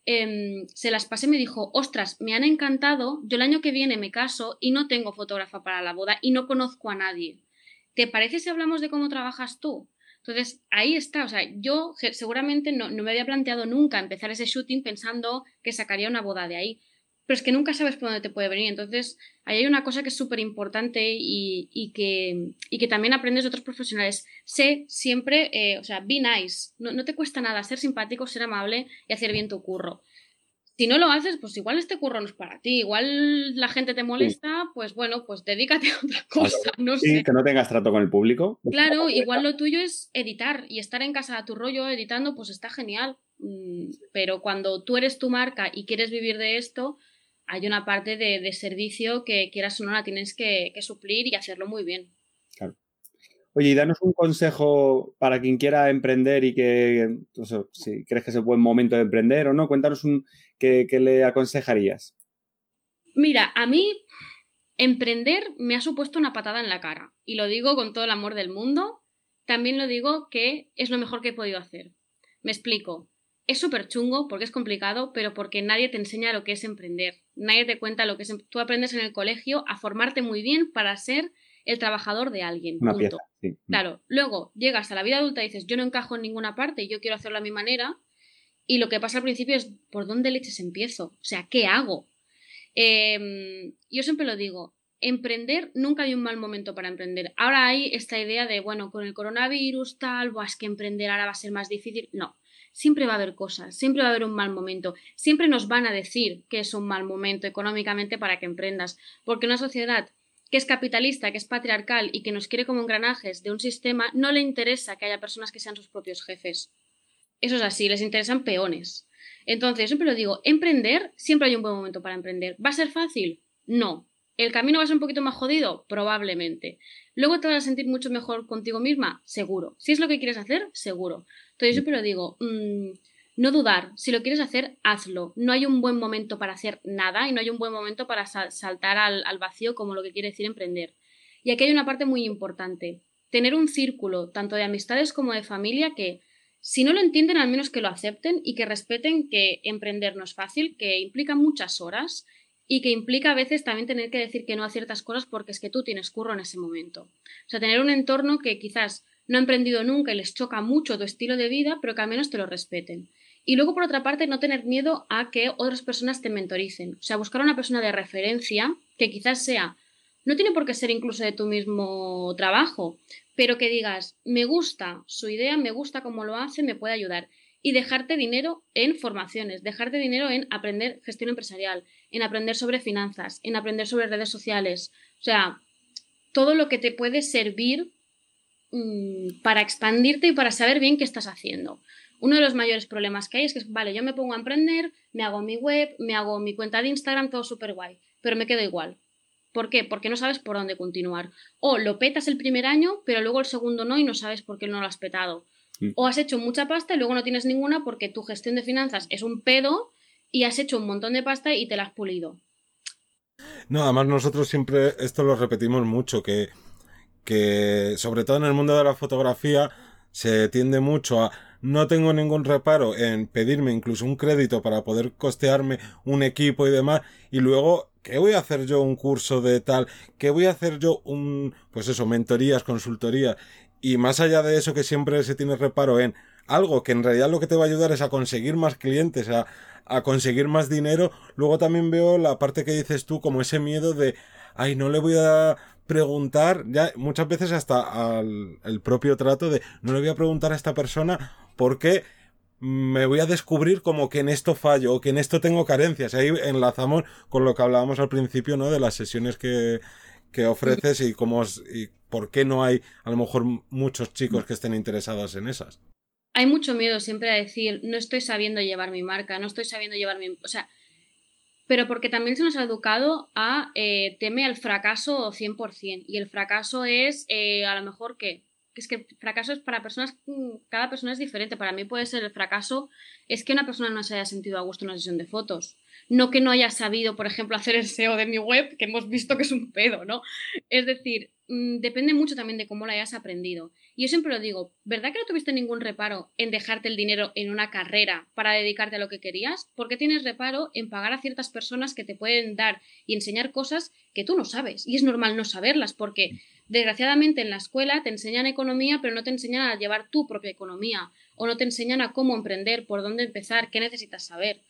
Em, se las pasé y me dijo, ostras, me han encantado, yo el año que viene me caso y no tengo fotógrafa para la boda y no conozco a nadie. ¿Te parece si hablamos de cómo trabajas tú? Entonces, ahí está, o sea, yo seguramente no, me había planteado nunca empezar ese shooting pensando que sacaría una boda de ahí, pero es que nunca sabes por dónde te puede venir. Entonces, ahí hay una cosa que es súper importante y, que, que también aprendes de otros profesionales. Sé siempre, eh, o sea, be nice, no, no te cuesta nada ser simpático, ser amable y hacer bien tu curro Si no lo haces, pues igual este curro no es para ti, igual la gente te molesta, pues bueno, pues dedícate a otra cosa, no sí, sé. que no tengas trato con el público. Claro, igual lo tuyo es editar y estar en casa a tu rollo editando, pues está genial. Mm, Pero cuando tú eres tu marca y quieres vivir de esto, hay una parte de, de servicio que quieras o no la tienes que, que suplir y hacerlo muy bien. Oye, y danos un consejo para quien quiera emprender y que, o sea, si crees que es el buen momento de emprender o no, cuéntanos un, qué, qué le aconsejarías. Mira, a mí emprender me ha supuesto una patada en la cara y lo digo con todo el amor del mundo. También lo digo que es lo mejor que he podido hacer. Me explico. Es súper chungo porque es complicado, pero porque nadie te enseña lo que es emprender. Nadie te cuenta lo que es. em- Tú aprendes en el colegio a formarte muy bien para ser el trabajador de alguien. Una punto. pieza. Sí. Claro, luego llegas a la vida adulta y dices, yo no encajo en ninguna parte y yo quiero hacerlo a mi manera. Y lo que pasa al principio es, ¿por dónde leches empiezo? O sea, ¿qué hago? Eh, yo siempre lo digo, emprender, nunca hay un mal momento para emprender. Ahora hay esta idea de, bueno, con el coronavirus, tal, Buah, es que emprender ahora va a ser más difícil. No, siempre va a haber cosas, siempre va a haber un mal momento. Siempre nos van a decir que es un mal momento económicamente para que emprendas. Porque una sociedad que es capitalista, que es patriarcal y que nos quiere como engranajes de un sistema, no le interesa que haya personas que sean sus propios jefes. Eso es así, les interesan peones. Entonces, yo siempre lo digo, emprender, siempre hay un buen momento para emprender. ¿Va a ser fácil? No. ¿El camino va a ser un poquito más jodido? Probablemente. ¿Luego te vas a sentir mucho mejor contigo misma? Seguro. Si es lo que quieres hacer, seguro. Entonces, yo siempre lo digo, mmm, no dudar. Si lo quieres hacer, hazlo. No hay un buen momento para hacer nada y no hay un buen momento para sal saltar al, al vacío como lo que quiere decir emprender. Y aquí hay una parte muy importante. Tener un círculo, tanto de amistades como de familia, que si no lo entienden, al menos que lo acepten y que respeten que emprender no es fácil, que implica muchas horas y que implica a veces también tener que decir que no a ciertas cosas porque es que tú tienes curro en ese momento. O sea, tener un entorno que quizás no ha emprendido nunca y les choca mucho tu estilo de vida, pero que al menos te lo respeten. Y luego, por otra parte, no tener miedo a que otras personas te mentoricen. O sea, buscar una persona de referencia que quizás sea, no tiene por qué ser incluso de tu mismo trabajo, pero que digas, me gusta su idea, me gusta cómo lo hace, me puede ayudar. Y dejarte dinero en formaciones, dejarte dinero en aprender gestión empresarial, en aprender sobre finanzas, en aprender sobre redes sociales. O sea, todo lo que te puede servir mmm, para expandirte y para saber bien qué estás haciendo. Uno de los mayores problemas que hay es que, vale, yo me pongo a emprender, me hago mi web, me hago mi cuenta de Instagram, todo súper guay, pero me quedo igual. ¿Por qué? Porque no sabes por dónde continuar. O lo petas el primer año, pero luego el segundo no y no sabes por qué no lo has petado. Mm. O has hecho mucha pasta y luego no tienes ninguna porque tu gestión de finanzas es un pedo y has hecho un montón de pasta y te la has pulido. No, además nosotros siempre esto lo repetimos mucho, que, que sobre todo en el mundo de la fotografía se tiende mucho a no tengo ningún reparo en pedirme incluso un crédito para poder costearme un equipo y demás y luego ¿qué voy a hacer yo un curso de tal? ¿Qué voy a hacer yo un pues eso, mentorías, consultorías? Y más allá de eso que siempre se tiene reparo en algo que en realidad lo que te va a ayudar es a conseguir más clientes, a, a conseguir más dinero, luego también veo la parte que dices tú como ese miedo de ay, no le voy a preguntar, ya muchas veces hasta al el propio trato de no le voy a preguntar a esta persona porque me voy a descubrir como que en esto fallo o que en esto tengo carencias. Ahí enlazamos con lo que hablábamos al principio, ¿no? De las sesiones que, que ofreces y cómo y por qué no hay a lo mejor muchos chicos que estén interesados en esas. Hay mucho miedo siempre a decir, no estoy sabiendo llevar mi marca, no estoy sabiendo llevar mi... O sea, pero porque también se nos ha educado a eh, teme al fracaso 100%. Y el fracaso es, eh, a lo mejor, que es que fracaso es para personas, cada persona es diferente. Para mí puede ser el fracaso, es que una persona no se haya sentido a gusto en una sesión de fotos. No que no haya sabido, por ejemplo, hacer el SEO de mi web, que hemos visto que es un pedo, ¿no? Es decir, mmm, depende mucho también de cómo lo hayas aprendido. Y yo siempre lo digo, ¿verdad que no tuviste ningún reparo en dejarte el dinero en una carrera para dedicarte a lo que querías? ¿Por qué tienes reparo en pagar a ciertas personas que te pueden dar y enseñar cosas que tú no sabes? Y es normal no saberlas porque desgraciadamente en la escuela te enseñan economía pero no te enseñan a llevar tu propia economía o no te enseñan a cómo emprender, por dónde empezar, qué necesitas saber.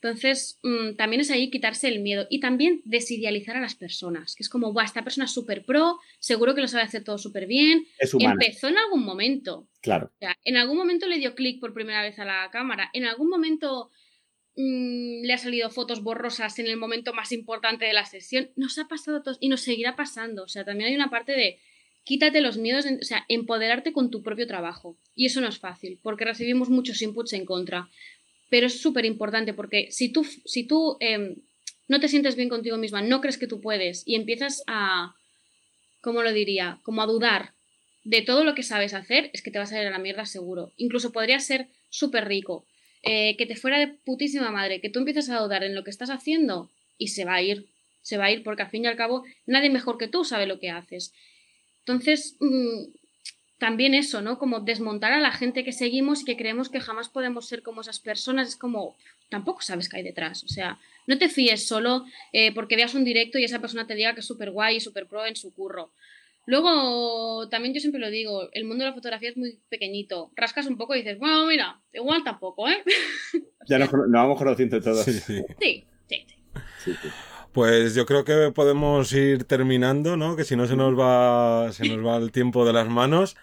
Entonces, mmm, también es ahí quitarse el miedo y también desidealizar a las personas, que es como, esta persona es súper pro, seguro que lo sabe hacer todo súper bien. Es humana. Empezó en algún momento. Claro. O sea, en algún momento le dio clic por primera vez a la cámara, en algún momento mm, le ha salido fotos borrosas en el momento más importante de la sesión. Nos ha pasado todo y nos seguirá pasando. O sea, también hay una parte de quítate los miedos, o sea, empoderarte con tu propio trabajo. Y eso no es fácil, porque recibimos muchos inputs en contra. Pero es súper importante porque si tú, si tú em, no te sientes bien contigo misma, no crees que tú puedes y empiezas a, ¿cómo lo diría? Como a dudar de todo lo que sabes hacer, es que te vas a ir a la mierda seguro. Incluso podrías ser súper rico, eh, que te fuera de putísima madre, que tú empiezas a dudar en lo que estás haciendo y se va a ir, se va a ir porque al fin y al cabo nadie mejor que tú sabe lo que haces. Entonces, mm, también eso, ¿no? Como desmontar a la gente que seguimos y que creemos que jamás podemos ser como esas personas, es como, tampoco sabes qué hay detrás, o sea, no te fíes solo eh, porque veas un directo y esa persona te diga que es súper guay y súper pro en su curro. Luego, también yo siempre lo digo, el mundo de la fotografía es muy pequeñito. Rascas un poco y dices, bueno, mira, igual tampoco, ¿eh? ya nos, no vamos conociendo todos. Sí, sí. sí, sí. Pues yo creo que podemos ir terminando, ¿no? Que si no se nos va, se nos va el tiempo de las manos.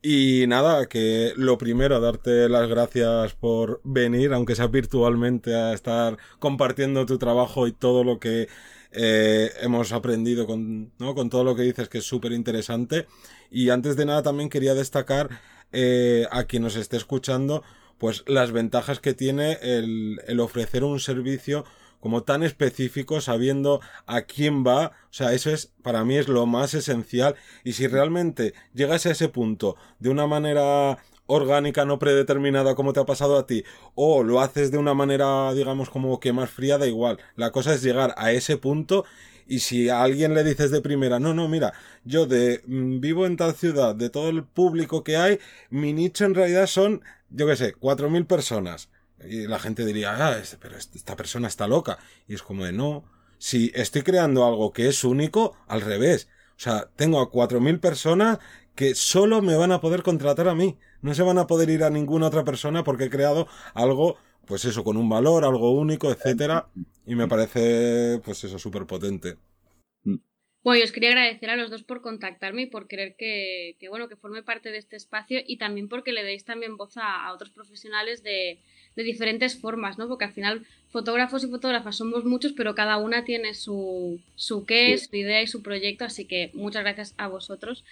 Y nada, que lo primero, darte las gracias por venir, aunque sea virtualmente, a estar compartiendo tu trabajo y todo lo que eh, hemos aprendido con, ¿no? con todo lo que dices, que es súper interesante. Y antes de nada también quería destacar eh, a quien nos esté escuchando, pues las ventajas que tiene el, el ofrecer un servicio como tan específico, sabiendo a quién va, o sea, eso es, para mí es lo más esencial, y si realmente llegas a ese punto de una manera orgánica, no predeterminada como te ha pasado a ti, o lo haces de una manera, digamos, como que más fría, da igual. La cosa es llegar a ese punto y si a alguien le dices de primera, no, no, mira, yo de mm, vivo en tal ciudad, de todo el público que hay, mi nicho en realidad son, yo qué sé, cuatro mil personas. Y la gente diría, ah, este, pero esta persona está loca. Y es como de no. Si estoy creando algo que es único, al revés. O sea, tengo a cuatro mil personas que solo me van a poder contratar a mí. No se van a poder ir a ninguna otra persona porque he creado algo, pues eso, con un valor, algo único, etcétera. Y me parece, pues eso, súper potente. Bueno, yo os quería agradecer a los dos por contactarme y por querer que, que, bueno, que forme parte de este espacio y también porque le deis también voz a otros profesionales de, de diferentes formas, ¿no? Porque al final fotógrafos y fotógrafas somos muchos, pero cada una tiene su, su qué, su idea y su proyecto, así que muchas gracias a vosotros.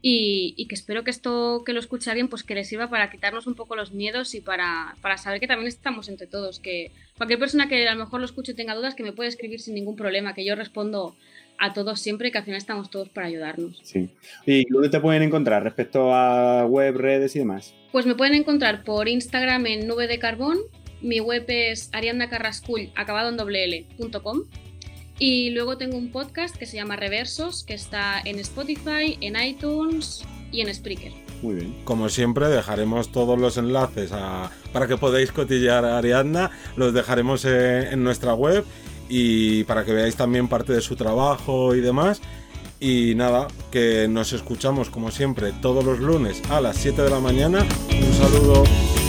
Y, y, que espero que esto que lo escuche alguien, pues que les sirva para quitarnos un poco los miedos y para, para saber que también estamos entre todos, que cualquier persona que a lo mejor lo escuche y tenga dudas, que me puede escribir sin ningún problema, que yo respondo a todos siempre y que al final estamos todos para ayudarnos. Sí. ¿Y dónde te pueden encontrar respecto a web, redes y demás? Pues me pueden encontrar por Instagram en nube de carbón. Mi web es ariandacarrascull, acabado en doble Y luego tengo un podcast que se llama Reversos, que está en Spotify, en iTunes y en Spreaker. Muy bien. Como siempre, dejaremos todos los enlaces para que podáis cotillear a Ariadna. Los dejaremos en nuestra web y para que veáis también parte de su trabajo y demás. Y nada, que nos escuchamos como siempre todos los lunes a las 7 de la mañana. Un saludo.